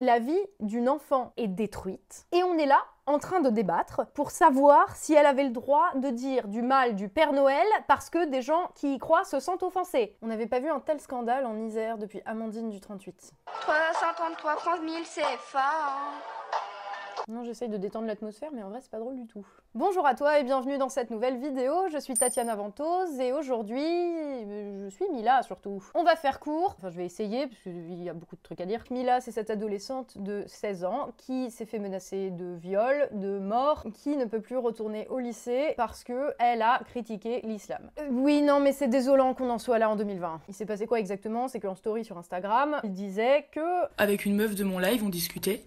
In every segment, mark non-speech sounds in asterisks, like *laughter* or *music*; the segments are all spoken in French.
La vie d'une enfant est détruite et on est là en train de débattre pour savoir si elle avait le droit de dire du mal du Père Noël parce que des gens qui y croient se sentent offensés. On n'avait pas vu un tel scandale en Isère depuis Amandine du 38. 333 francs 1000 CFA. Non, j'essaye de détendre l'atmosphère, mais en vrai, c'est pas drôle du tout. Bonjour à toi et bienvenue dans cette nouvelle vidéo. Je suis Tatiana Ventose et aujourd'hui, je suis Mila surtout. On va faire court, enfin, je vais essayer parce qu'il y a beaucoup de trucs à dire. Mila, c'est cette adolescente de 16 ans qui s'est fait menacer de viol, de mort, qui ne peut plus retourner au lycée parce que elle a critiqué l'islam. Euh, oui, non, mais c'est désolant qu'on en soit là en 2020. Il s'est passé quoi exactement? C'est qu'en story sur Instagram, il disait que avec une meuf de mon live, on discutait.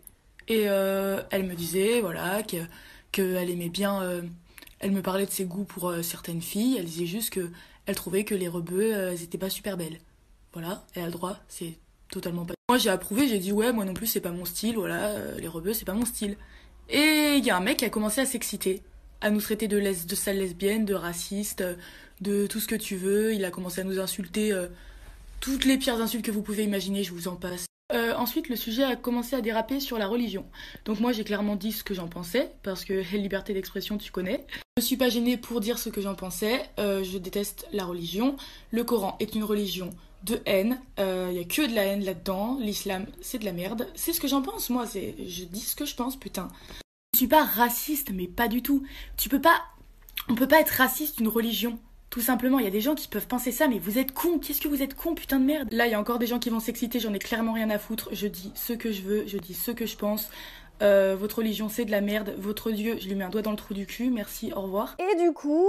Et euh, elle me disait, voilà, que qu'elle aimait bien. euh, elle me parlait de ses goûts pour euh, certaines filles. Elle disait juste que elle trouvait que les rebeux, euh, elles étaient pas super belles. Voilà, elle a le droit, c'est totalement pas. Moi, j'ai approuvé, j'ai dit, ouais, moi non plus, c'est pas mon style, voilà, euh, les rebeux, c'est pas mon style. Et il y a un mec qui a commencé à s'exciter, à nous traiter de, les... de sales lesbiennes, de racistes, de tout ce que tu veux. Il a commencé à nous insulter, toutes les pires insultes que vous pouvez imaginer, je vous en passe. Euh, ensuite, le sujet a commencé à déraper sur la religion. Donc moi, j'ai clairement dit ce que j'en pensais, parce que liberté d'expression, tu connais. Je suis pas gênée pour dire ce que j'en pensais. Euh, je déteste la religion. Le Coran est une religion de haine. Il y a que de la haine là-dedans. L'islam, c'est de la merde. C'est ce que j'en pense, moi. C'est, je dis ce que je pense, putain. Je suis pas raciste, mais pas du tout. Tu peux pas, on peut pas être raciste d'une religion. Tout simplement, il y a des gens qui peuvent penser ça, mais vous êtes cons, qu'est-ce que vous êtes cons, putain de merde. Là, il y a encore des gens qui vont s'exciter, j'en ai clairement rien à foutre. Je dis ce que je veux, je dis ce que je pense. Euh, votre religion, c'est de la merde. Votre Dieu, je lui mets un doigt dans le trou du cul. Merci, au revoir. Et du coup,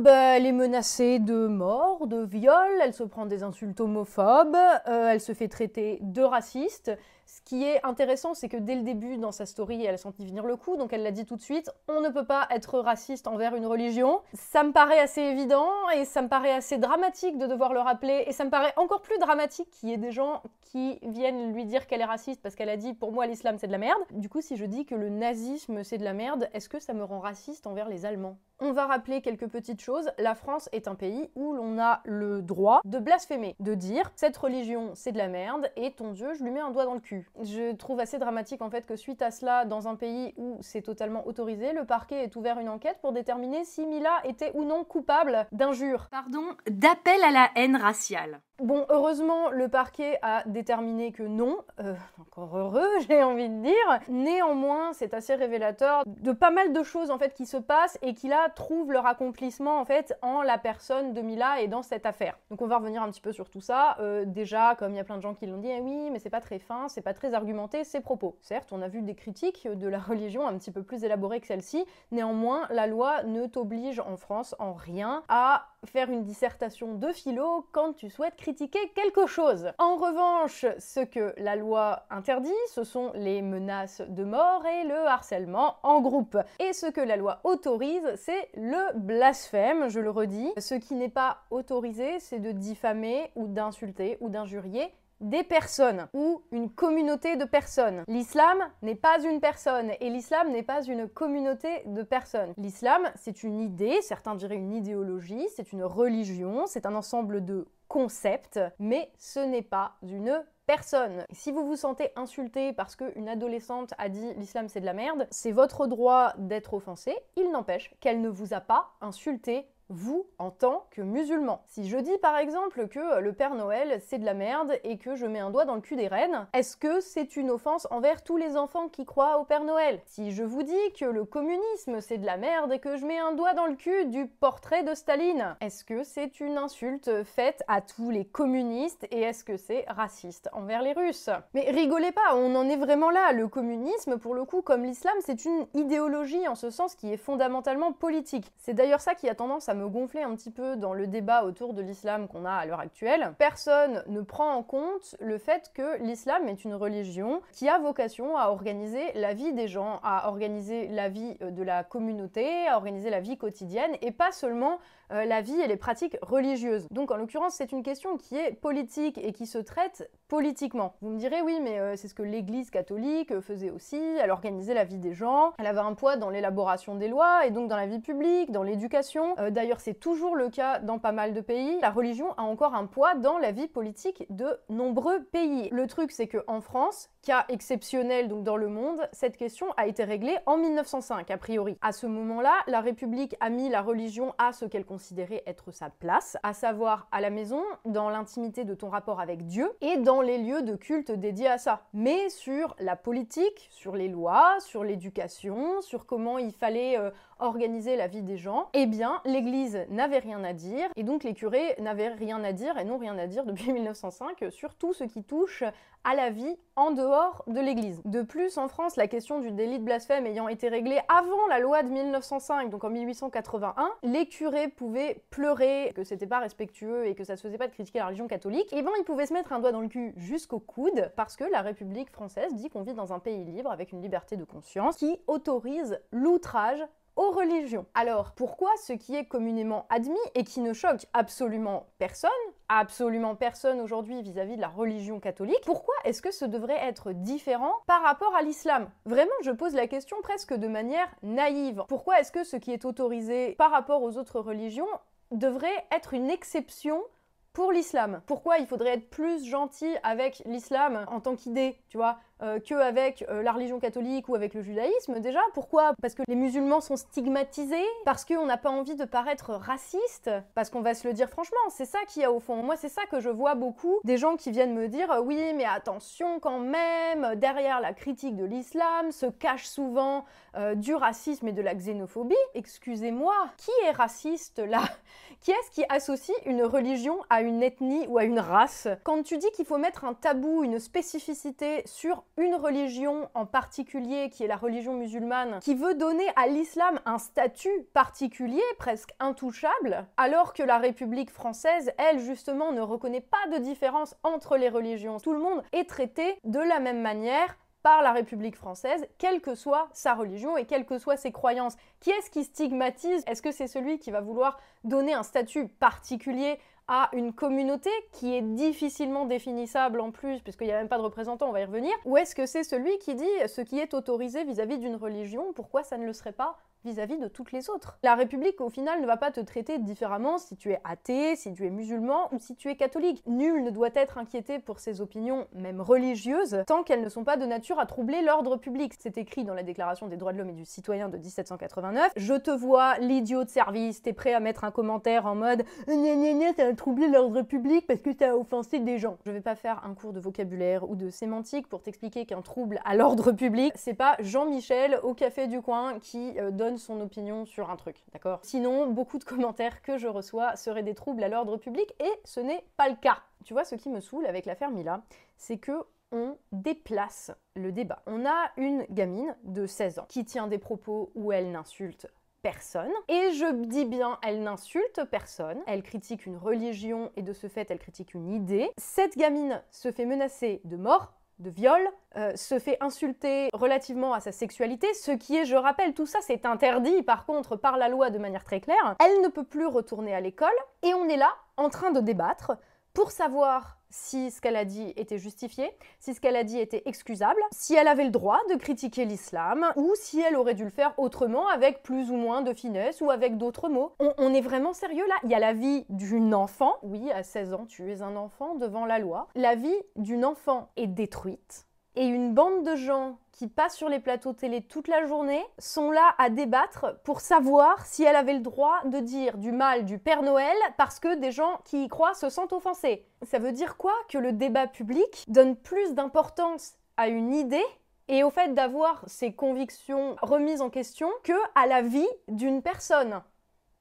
bah, elle est menacée de mort, de viol, elle se prend des insultes homophobes, euh, elle se fait traiter de raciste. Ce qui est intéressant, c'est que dès le début, dans sa story, elle a senti venir le coup, donc elle l'a dit tout de suite, on ne peut pas être raciste envers une religion. Ça me paraît assez évident, et ça me paraît assez dramatique de devoir le rappeler, et ça me paraît encore plus dramatique qu'il y ait des gens qui viennent lui dire qu'elle est raciste parce qu'elle a dit pour moi l'islam c'est de la merde. Du coup, si je dis que le nazisme c'est de la merde, est-ce que ça me rend raciste envers les Allemands? On va rappeler quelques petites choses. La France est un pays où l'on a le droit de blasphémer, de dire cette religion c'est de la merde et ton Dieu je lui mets un doigt dans le cul. Je trouve assez dramatique en fait que suite à cela, dans un pays où c'est totalement autorisé, le parquet ait ouvert une enquête pour déterminer si Mila était ou non coupable d'injure. Pardon, d'appel à la haine raciale. Bon, heureusement, le parquet a déterminé que non. Euh, encore heureux, *laughs* j'ai envie de dire. Néanmoins, c'est assez révélateur de pas mal de choses en fait qui se passent et qui là trouvent leur accomplissement en fait en la personne de Mila et dans cette affaire. Donc on va revenir un petit peu sur tout ça. Euh, déjà, comme il y a plein de gens qui l'ont dit, eh oui, mais c'est pas très fin, c'est pas très argumenté ces propos. Certes, on a vu des critiques de la *laughs* religion un petit peu plus élaborées que celle-ci. Néanmoins, la loi ne t'oblige en France en rien à faire une dissertation de philo quand tu souhaites critiquer quelque chose. En revanche, ce que la loi interdit, ce sont les menaces de mort et le harcèlement en groupe. Et ce que la loi autorise, c'est le blasphème, je le redis. Ce qui n'est pas autorisé, c'est de diffamer ou d'insulter ou d'injurier des personnes ou une communauté de personnes. L'islam n'est pas une personne et l'islam n'est pas une communauté de personnes. L'islam, c'est une idée, certains diraient une idéologie, c'est une religion, c'est un ensemble de concepts, mais ce n'est pas une personne. Si vous vous sentez insulté parce qu'une adolescente a dit l'islam c'est de la merde, c'est votre droit d'être offensé. Il n'empêche qu'elle ne vous a pas insulté vous en tant que musulman. Si je dis par exemple que le Père Noël c'est de la merde et que je mets un doigt dans le cul des reines, est-ce que c'est une offense envers tous les enfants qui croient au Père Noël? Si je vous dis que le communisme c'est de la merde et que je mets un doigt dans le cul du portrait de Staline, est-ce que c'est une insulte faite à tous les communistes et est-ce que c'est raciste envers les Russes? Mais rigolez pas, on en est vraiment là. Le communisme, pour le coup, comme l'islam, c'est une idéologie en ce sens qui est fondamentalement politique. C'est d'ailleurs ça qui a tendance à me gonfler un petit peu dans le débat autour de l'islam qu'on a à l'heure actuelle. Personne ne prend en compte le fait que l'islam est une religion qui a vocation à organiser la vie des gens, à organiser la vie euh, de la communauté, à organiser la vie quotidienne et pas seulement euh, la vie et les pratiques religieuses. Donc en l'occurrence, c'est une question qui est politique et qui se traite politiquement. Vous me direz oui, mais euh, c'est ce que l'Église catholique faisait aussi, elle organisait la vie des gens, elle avait un poids dans l'élaboration des lois et donc dans la vie publique, dans l'éducation. Euh, d'ailleurs, c'est toujours le cas dans pas mal de pays. La religion a encore un poids dans la vie politique de nombreux pays. Le truc, c'est que en France, cas exceptionnel donc dans le monde, cette question a été réglée en 1905 a priori. À ce moment-là, la République a mis la religion à ce qu'elle être sa place, à savoir à la maison, dans l'intimité de ton rapport avec Dieu et dans les lieux de culte dédiés à ça. Mais sur la politique, sur les lois, sur l'éducation, sur comment il fallait euh, organiser la vie des gens, eh bien, l'Église n'avait rien à dire, et donc les curés n'avaient rien à dire et n'ont rien à dire depuis *laughs* 1905 sur tout ce qui touche à la vie en dehors de l'Église. De plus, en France, la question du délit de blasphème ayant été réglée avant la loi de 1905, donc en 1881, les curés pouvaient pleurer que c'était pas respectueux et que ça se faisait pas de critiquer la religion catholique, et ben ils pouvaient se mettre un doigt dans le cul jusqu'au coude parce que la République française dit qu'on vit dans un pays libre avec une liberté de conscience qui autorise l'outrage aux religions. Alors, pourquoi ce qui est communément admis et qui ne choque absolument personne, absolument personne aujourd'hui vis-à-vis de la religion catholique, pourquoi est-ce que ce devrait être différent par rapport à l'islam? Vraiment, je pose la question presque de manière naïve. Pourquoi est-ce que ce qui est autorisé par rapport aux autres religions devrait être une exception pour l'islam? Pourquoi il faudrait être plus gentil avec l'islam en tant qu'idée, tu vois? Euh, qu'avec euh, la religion catholique ou avec le judaïsme déjà. Pourquoi? Parce que les musulmans sont stigmatisés, parce qu'on n'a pas envie de paraître raciste, parce qu'on va se le dire franchement, c'est ça qu'il y a au fond. Moi, c'est ça que je vois beaucoup, des gens qui viennent me dire oui, mais attention quand même, derrière la critique de l'islam se cache souvent euh, du racisme et de la xénophobie. Excusez-moi, qui est raciste là? Qui est-ce qui associe une religion à une ethnie ou à une race? Quand tu dis qu'il faut mettre un tabou, une spécificité sur une religion en particulier, qui est la religion musulmane, qui veut donner à l'islam un statut particulier, presque intouchable, alors que la République française, elle, justement, ne reconnaît pas de différence entre les religions. Tout le monde est traité de la même manière par la République française, quelle que soit sa religion et quelles que soient ses croyances. Qui est-ce qui stigmatise? Est-ce que c'est celui qui va vouloir donner un statut particulier à une communauté qui est difficilement définissable en plus, puisqu'il n'y a même pas de représentant, on va y revenir, ou est-ce que c'est celui qui dit ce qui est autorisé vis-à-vis d'une religion, pourquoi ça ne le serait pas vis-à-vis de toutes les autres. La République, au final, ne va pas te traiter différemment si tu es athée, si tu es musulman ou si tu es catholique. Nul ne doit être inquiété pour ses opinions, même religieuses, tant qu'elles ne sont pas de nature à troubler l'ordre public. C'est écrit dans la Déclaration des droits de l'homme et du citoyen de 1789. Je te vois, l'idiot de service, t'es prêt à mettre un commentaire en mode gna gna gna, a troublé l'ordre public parce que t'as offensé des gens. Je vais pas faire un cours de vocabulaire ou de sémantique pour t'expliquer qu'un trouble à l'ordre public, c'est pas Jean-Michel au café du coin qui euh, son opinion sur un truc, d'accord? Sinon, beaucoup de commentaires que je reçois seraient des troubles à l'ordre public et ce n'est pas le cas. Tu vois, ce qui me saoule avec l'affaire Mila, c'est que on déplace le débat. On a une gamine de 16 ans qui tient des propos où elle n'insulte personne. Et je dis bien, elle n'insulte personne. Elle critique une religion et de ce fait, elle critique une idée. Cette gamine se fait menacer de mort de viol, euh, se fait insulter relativement à sa sexualité, ce qui est, je rappelle, tout ça c'est interdit par contre par la loi de manière très claire. Elle ne peut plus retourner à l'école et on est là en train de débattre pour savoir si ce qu'elle a dit était justifié, si ce qu'elle a dit était excusable, si elle avait le droit de critiquer l'islam, ou si elle aurait dû le faire autrement avec plus ou moins de finesse ou avec d'autres mots. On, est vraiment sérieux là? Il y a la vie d'une enfant, oui, à 16 ans tu es un enfant devant la loi. La vie d'une enfant est détruite et une bande de gens qui passent sur les plateaux télé toute la journée sont là à débattre pour savoir si elle avait le droit de dire du mal du Père Noël parce que des gens qui y croient se sentent offensés. Ça veut dire quoi Que le débat public donne plus d'importance à une idée et au fait d'avoir ses convictions remises en question que à la vie d'une personne?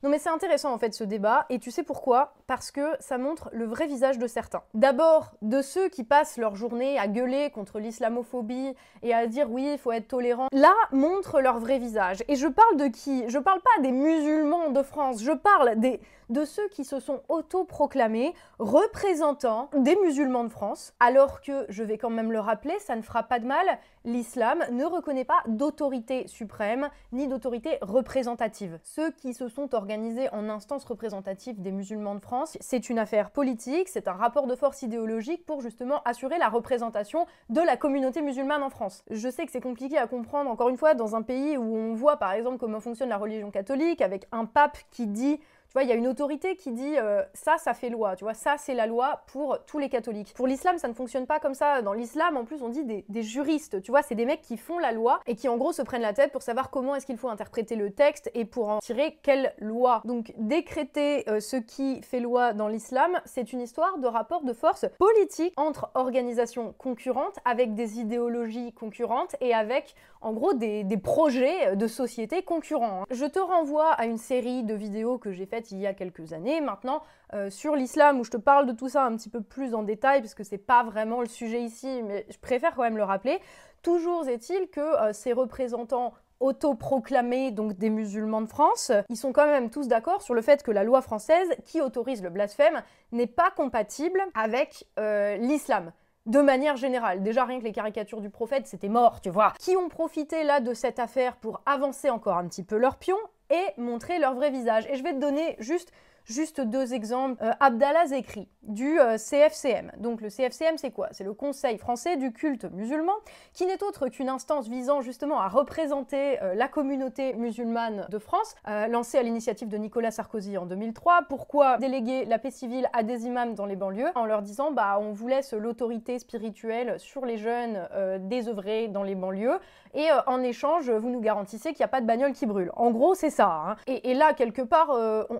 Non mais c'est intéressant en fait ce débat et tu sais pourquoi? Parce que ça montre le vrai visage de certains. D'abord, de ceux qui passent leur journée à gueuler contre l'islamophobie et à dire oui, il faut être tolérant. Là, montrent leur vrai visage. Et je parle de qui? Je parle pas des musulmans de France, je parle des de ceux qui se sont autoproclamés représentants des musulmans de France, alors que, je vais quand même le rappeler, ça ne fera pas de mal, l'islam ne reconnaît pas d'autorité suprême ni d'autorité représentative. Ceux qui se sont organisés en instance représentative des musulmans de France, c'est une affaire politique, c'est un rapport de force idéologique pour justement assurer la représentation de la communauté musulmane en France. Je sais que c'est compliqué à comprendre, encore une fois, dans un pays où on voit par exemple comment fonctionne la religion catholique, avec un pape qui dit tu vois, il y a une autorité qui dit euh, ça, ça fait loi, tu vois, ça c'est la loi pour tous les catholiques. Pour l'islam, ça ne fonctionne pas comme ça. Dans l'islam, en plus, on dit des, juristes, tu vois, c'est des mecs qui font la loi et qui en gros se prennent la tête pour savoir comment est-ce qu'il faut interpréter le texte et pour en tirer quelle loi. Donc décréter euh, ce qui fait loi dans l'islam, c'est une histoire de rapport de force politique entre organisations concurrentes avec des idéologies concurrentes et avec en gros des, projets de société concurrents. Je te renvoie à une série de vidéos que j'ai faites il y a quelques années. Maintenant, euh, sur l'islam, où je te parle de tout ça un petit peu plus en détail, parce que c'est pas vraiment le sujet ici, mais je préfère quand même le rappeler. Toujours est-il que euh, ces représentants autoproclamés donc des musulmans de France, ils sont quand même tous d'accord sur le fait que la loi française qui autorise le blasphème n'est pas compatible avec euh, l'islam de manière générale. Déjà rien que les caricatures du prophète, c'était mort, tu vois. Qui ont profité là de cette affaire pour avancer encore un petit peu leur pion? Et montrer leur vrai visage. Et je vais te donner juste Juste deux exemples. Euh, Abdallah Zekri, du euh, CFCM. Donc le CFCM, c'est quoi? C'est le Conseil français du culte musulman, qui n'est autre qu'une instance visant justement à représenter euh, la communauté musulmane de France, lancée à l'initiative de Nicolas Sarkozy en 2003. Pourquoi déléguer la paix civile à des imams dans les banlieues? En leur disant, bah, on vous laisse l'autorité spirituelle sur les jeunes désœuvrés dans les banlieues, et en échange, vous nous garantissez qu'il n'y a pas de bagnole qui brûle. En gros, c'est ça. Hein. Et, là, quelque part,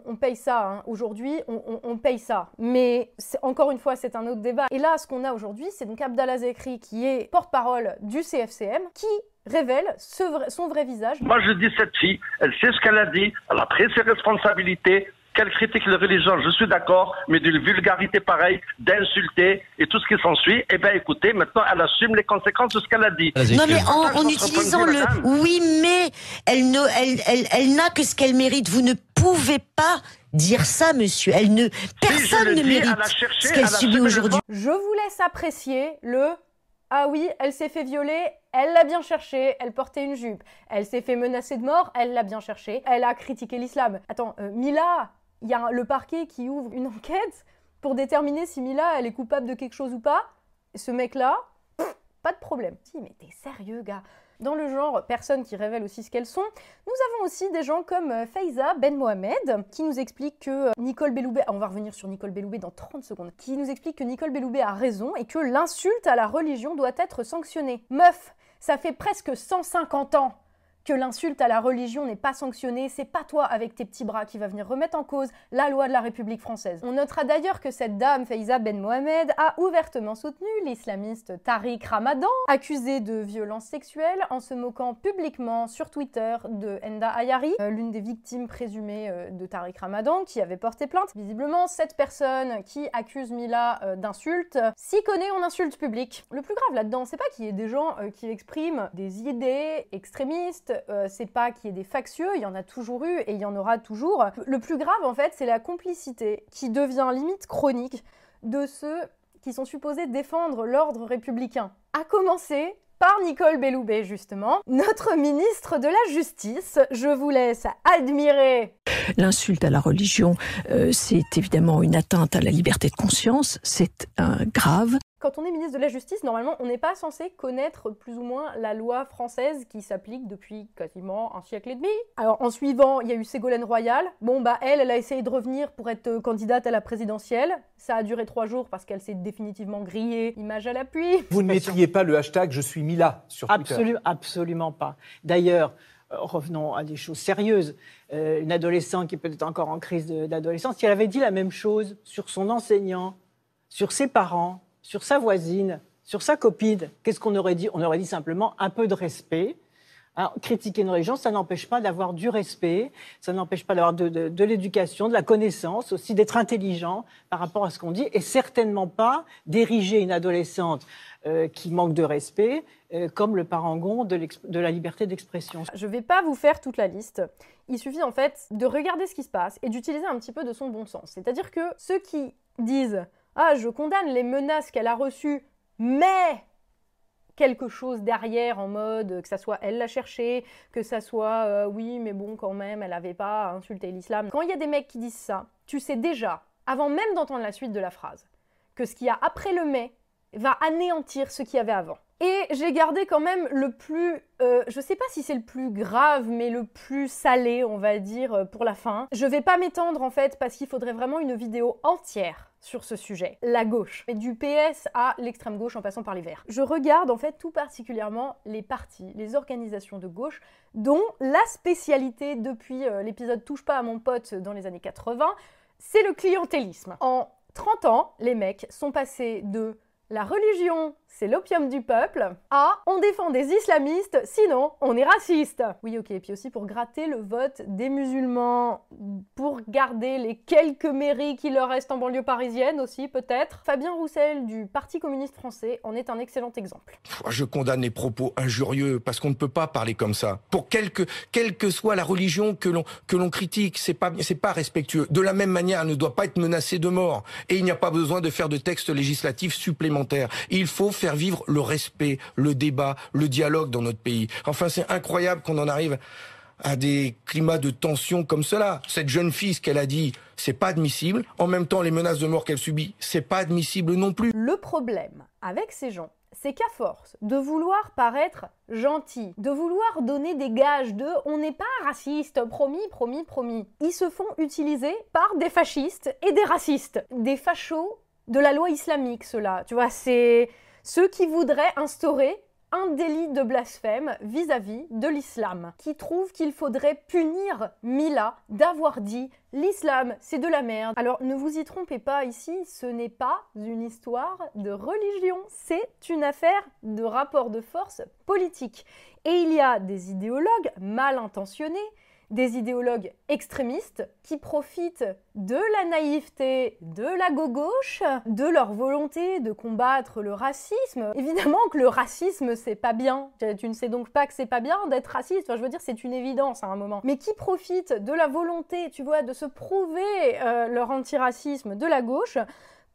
on, paye ça. Hein. Aujourd'hui, on, paye ça. Mais encore une fois, c'est un autre débat. Et là, ce qu'on a aujourd'hui, c'est donc Abdallah Zekri qui est porte-parole du CFCM, qui révèle son vrai visage. Moi, je dis cette fille, elle sait ce qu'elle a dit, elle a pris ses responsabilités, qu'elle critique les religions, je suis d'accord, mais d'une vulgarité pareille, d'insulter et tout ce qui s'ensuit, eh bien écoutez, maintenant elle assume les conséquences de ce qu'elle a dit. Non mais en, utilisant le oui mais elle ne, elle, elle, n'a que ce qu'elle mérite. Vous ne pouvez pas dire ça, monsieur. Elle ne, personne ne mérite ce qu'elle subit aujourd'hui. Je vous laisse apprécier le ah oui, elle s'est fait violer, elle l'a bien cherché, elle portait une jupe. Elle s'est fait menacer de mort, elle l'a bien cherché. Elle a critiqué l'islam. Attends, euh, Mila, il y a le parquet qui ouvre une enquête pour déterminer si Mila elle est coupable de quelque chose ou pas. Ce mec-là, pas de problème. Si, mais t'es sérieux, gars dans le genre personnes qui révèlent aussi ce qu'elles sont, nous avons aussi des gens comme euh, Faiza Ben Mohamed qui nous explique que euh, Nicole Belloubet, on va revenir sur Nicole Belloubet dans 30 secondes, qui nous explique que Nicole Belloubet a raison et que l'insulte à la religion doit être sanctionnée. Meuf, ça fait presque 150 ans que l'insulte à la religion n'est pas sanctionnée, c'est pas toi avec tes petits bras qui va venir remettre en cause la loi de la République française. On notera d'ailleurs que cette dame, Faiza Ben Mohamed, a ouvertement soutenu l'islamiste Tariq Ramadan, accusé de violences sexuelles en se moquant publiquement sur Twitter de Enda Ayari, euh, l'une des victimes présumées euh, de Tariq Ramadan, qui avait porté plainte. Visiblement, cette personne qui accuse Mila euh, d'insulte s'y connaît en insulte publique. Le plus grave là-dedans, c'est pas qu'il y ait des gens qui expriment des idées extrémistes, euh, c'est pas qu'il y ait des factieux, il y en a toujours eu et il y en aura toujours. Le plus grave, en fait, c'est la complicité qui devient limite chronique de ceux qui sont supposés défendre l'ordre républicain. À commencer par Nicole Belloubet, justement, notre ministre de la Justice. Je vous laisse admirer. L'insulte à la religion, euh, c'est évidemment une atteinte à la liberté de conscience, c'est grave. Quand on est ministre de la Justice, normalement, on n'est pas censé connaître plus ou moins la loi française qui s'applique depuis quasiment un siècle et demi. Alors, en suivant, il y a eu Ségolène Royal. Bon, bah, elle, elle a essayé de revenir pour être euh, candidate à la présidentielle. Ça a duré trois jours parce qu'elle s'est définitivement grillée, image à l'appui. Vous ne mettriez pas le hashtag Je suis Mila sur Twitter Absolument pas. D'ailleurs, euh, revenons à des choses sérieuses. Euh, une adolescente qui est peut-être encore en crise d'adolescence, si elle avait dit la même chose sur son enseignant, sur ses parents, sur sa voisine, sur sa copine, qu'est-ce qu'on aurait dit? On aurait dit simplement un peu de respect, Alors, critiquer une religion, ça n'empêche pas d'avoir du respect, ça n'empêche pas d'avoir de, l'éducation, de la connaissance, aussi d'être intelligent par rapport à ce qu'on dit, et certainement pas d'ériger une adolescente euh, qui manque de respect euh, comme le parangon de, de la liberté d'expression. Je ne vais pas vous faire toute la liste. Il suffit en fait de regarder ce qui se passe et d'utiliser un petit peu de son bon sens. C'est-à-dire que ceux qui disent Ah, je condamne les menaces qu'elle a reçues, mais quelque chose derrière en mode que ça soit elle l'a cherché, que ça soit euh, oui mais bon quand même elle n'avait pas insulté l'islam. Quand il y a des mecs qui disent ça, tu sais déjà, avant même d'entendre la suite de la phrase, que ce qu'il y a après le mais va anéantir ce qu'il y avait avant. Et j'ai gardé quand même le plus, euh, je sais pas si c'est le plus grave, mais le plus salé, on va dire, euh, pour la fin. Je vais pas m'étendre en fait parce qu'il faudrait vraiment une vidéo entière sur ce sujet. La gauche. Et du PS à l'extrême gauche en passant par les verts. Je regarde en fait tout particulièrement les partis, les organisations de gauche, dont la spécialité depuis euh, l'épisode Touche pas à mon pote dans les années 80, c'est le clientélisme. En 30 ans, les mecs sont passés de la religion, c'est l'opium du peuple. Ah, on défend des islamistes, sinon on est raciste. Oui, ok, et puis aussi pour gratter le vote des musulmans, pour garder les quelques mairies qui leur restent en banlieue parisienne aussi, peut-être. Fabien Roussel du Parti communiste français en est un excellent exemple. Je condamne les propos injurieux parce qu'on ne peut pas parler comme ça. Pour quelque, quelle que soit la religion que l'on que l'on critique, c'est pas c'est pas respectueux. De la même manière, elle ne doit pas être menacée de mort. Et il n'y a pas besoin de faire de textes législatifs supplémentaires il faut faire vivre le respect, le débat, le dialogue dans notre pays. Enfin, c'est incroyable qu'on en arrive à des climats de tension comme cela. Cette jeune fille, ce qu'elle a dit, c'est pas admissible. En même temps, les menaces de mort qu'elle subit, c'est pas admissible non plus. Le problème avec ces gens, c'est qu'à force de vouloir paraître gentil, de vouloir donner des gages de on n'est pas raciste, promis, promis, promis, ils se font utiliser par des fascistes et des racistes, des fachos de la loi islamique, cela. Tu vois, c'est ceux qui voudraient instaurer un délit de blasphème vis-à-vis de l'islam, qui trouvent qu'il faudrait punir Mila d'avoir dit l'islam c'est de la merde. Alors ne vous y trompez pas ici, ce n'est pas une histoire de religion, c'est une affaire de rapport de force politique. Et il y a des idéologues mal intentionnés des idéologues extrémistes qui profitent de la naïveté de la gauche, de leur volonté de combattre le racisme. Évidemment que le racisme c'est pas bien. Tu ne sais donc pas que c'est pas bien d'être raciste. Enfin, je veux dire, c'est une évidence à un moment. Mais qui profitent de la volonté, tu vois, de se prouver euh, leur antiracisme de la gauche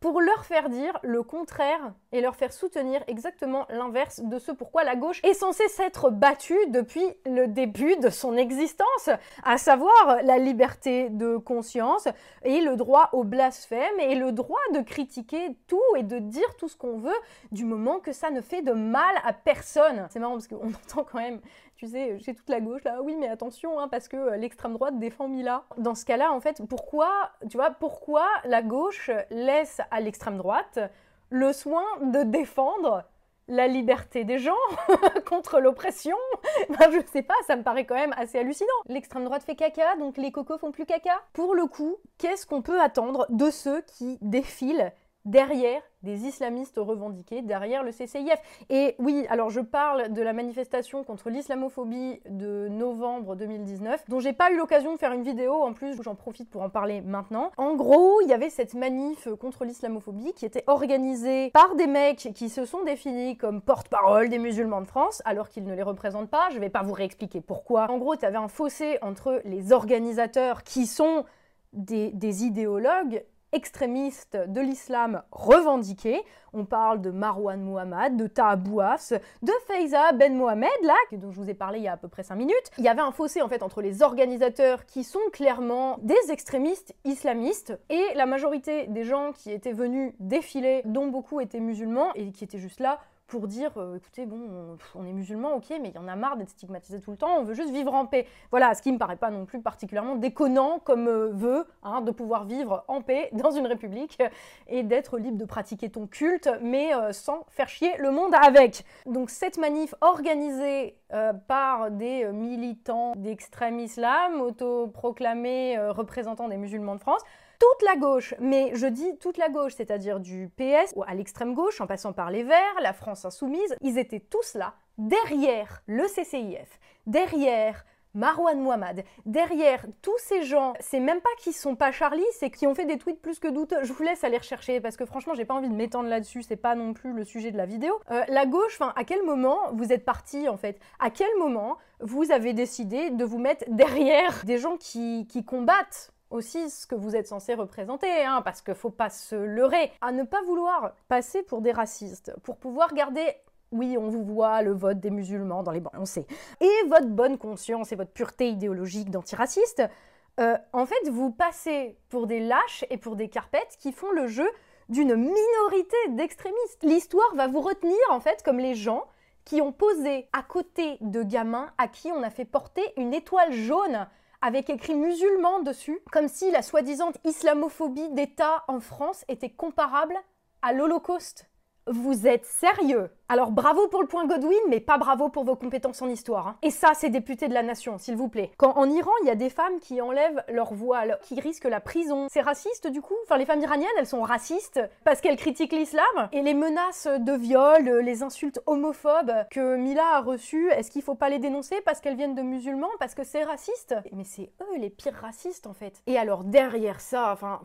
pour leur faire dire le contraire et leur faire soutenir exactement l'inverse de ce pourquoi la gauche est censée s'être battue depuis le début de son existence, à savoir la liberté de conscience et le droit au blasphème et le droit de critiquer tout et de dire tout ce qu'on veut du moment que ça ne fait de mal à personne. C'est marrant parce qu'on *laughs* entend quand même tu sais, chez toute la gauche, là, oui, mais attention, hein, parce que euh, l'extrême droite défend Mila. Dans ce cas-là, en fait, pourquoi, tu vois, pourquoi la gauche laisse à l'extrême droite le soin de défendre la liberté des gens *laughs* contre l'oppression? Ben, Je sais pas, ça me paraît quand même assez hallucinant. L'extrême droite fait caca, donc les cocos font plus caca. Pour le coup, qu'est-ce qu'on peut attendre de ceux qui défilent derrière des islamistes revendiqués, derrière le CCIF. Et oui, alors je parle de la manifestation contre l'islamophobie de novembre 2019, dont j'ai pas eu l'occasion de faire une vidéo, en plus j'en profite pour en parler maintenant. En gros, il y avait cette manif contre l'islamophobie qui était organisée par des mecs qui se sont définis comme porte-parole des musulmans de France, alors qu'ils ne les représentent pas. Je vais pas vous réexpliquer pourquoi. En gros, tu avais un fossé entre les organisateurs qui sont des, des idéologues extrémistes de l'islam revendiqués. On parle de Marwan Muhammad, de Taha de Faiza Ben Mohamed, là, dont je vous ai parlé il y a à peu près 5 minutes. Il y avait un fossé en fait entre les organisateurs qui sont clairement des extrémistes islamistes et la majorité des gens qui étaient venus défiler, dont beaucoup étaient musulmans et qui étaient juste là pour dire euh, écoutez, bon, on, est musulman, ok, mais il y en a marre d'être stigmatisé tout le temps, on veut juste vivre en paix. Voilà, ce qui me paraît pas non plus particulièrement déconnant comme euh, vœu hein, de pouvoir vivre en paix *laughs* dans une république et d'être libre de pratiquer ton culte, mais euh, sans faire chier le monde avec. Donc, cette manif organisée par des militants d'extrême islam, autoproclamés représentants des musulmans de France, toute la gauche, mais je dis toute la gauche, c'est-à-dire du PS à l'extrême gauche, en passant par les Verts, la France insoumise, ils étaient tous là derrière le CCIF, derrière Marwan Mohamed, derrière tous ces gens, c'est même pas qu'ils sont pas Charlie, c'est qu'ils ont fait des tweets plus que douteux. Je vous laisse aller rechercher parce que franchement, j'ai pas envie de m'étendre là-dessus, c'est pas non plus le sujet de la vidéo. Euh, la gauche, enfin, à quel moment vous êtes parti en fait? À quel moment vous avez décidé de vous mettre derrière des gens qui, qui combattent aussi ce que vous êtes censé représenter, hein, parce qu'il faut pas se leurrer, à ne pas vouloir passer pour des racistes, pour pouvoir garder oui, on vous voit le vote des musulmans dans les bancs, on sait. Et votre bonne conscience et votre pureté idéologique d'antiraciste, euh, en fait, vous passez pour des lâches et pour des carpettes qui font le jeu d'une minorité d'extrémistes. L'histoire va vous retenir, en fait, comme les gens qui ont posé à côté de gamins à qui on a fait porter une étoile jaune avec écrit musulman dessus, comme si la soi-disant islamophobie d'État en France était comparable à l'Holocauste. Vous êtes sérieux Alors bravo pour le point Godwin, mais pas bravo pour vos compétences en histoire. Hein. Et ça, c'est député de la nation, s'il vous plaît. Quand en Iran, il y a des femmes qui enlèvent leur voile, qui risquent la prison, c'est raciste du coup? Enfin, les femmes iraniennes, elles sont racistes parce qu'elles critiquent l'islam Et les menaces de viol, les insultes homophobes que Mila a reçues, est-ce qu'il faut pas les dénoncer parce qu'elles viennent de musulmans, parce que c'est raciste? Mais c'est eux les pires racistes en fait. Et alors derrière ça, enfin...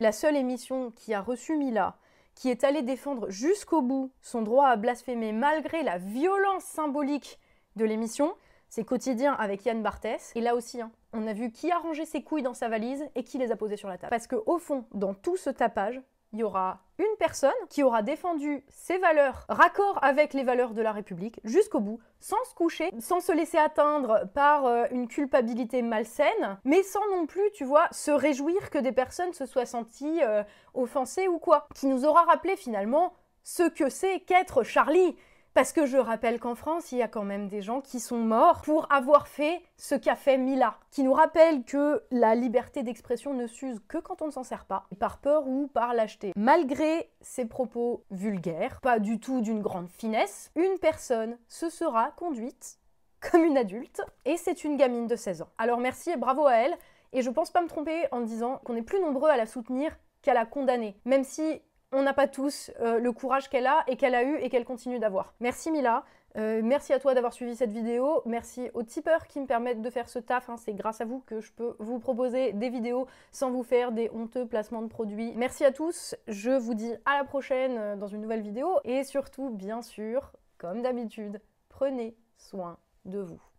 La seule émission qui a reçu Mila, qui est allé défendre jusqu'au bout son droit à blasphémer malgré la violence symbolique de l'émission, c'est quotidien avec Yann Barthès. Et là aussi, hein, on a vu qui a rangé ses couilles dans sa valise et qui les a posées sur la table. Parce qu'au fond, dans tout ce tapage, il y aura une personne qui aura défendu ses valeurs raccord avec les valeurs de la République jusqu'au bout, sans se coucher, sans se laisser atteindre par euh, une culpabilité malsaine, mais sans non plus, tu vois, se réjouir que des personnes se soient senties euh, offensées ou quoi. Qui nous aura rappelé finalement ce que c'est qu'être Charlie parce que je rappelle qu'en France, il y a quand même des gens qui sont morts pour avoir fait ce qu'a fait Mila, qui nous rappelle que la liberté d'expression ne s'use que quand on ne s'en sert pas, par peur ou par lâcheté. Malgré ses propos vulgaires, pas du tout d'une grande finesse, une personne se sera conduite comme une adulte, et c'est une gamine de 16 ans. Alors merci et bravo à elle, et je pense pas me tromper en disant qu'on est plus nombreux à la soutenir qu'à la condamner, même si on n'a pas tous euh, le courage qu'elle a et qu'elle a eu et qu'elle continue d'avoir. Merci Mila, euh, merci à toi d'avoir suivi cette vidéo, merci aux tipeurs qui me permettent de faire ce taf, hein. c'est grâce à vous que je peux vous proposer des vidéos sans vous faire des honteux placements de produits. Merci à tous, je vous dis à la prochaine euh, dans une nouvelle vidéo et surtout bien sûr, comme d'habitude, prenez soin de vous.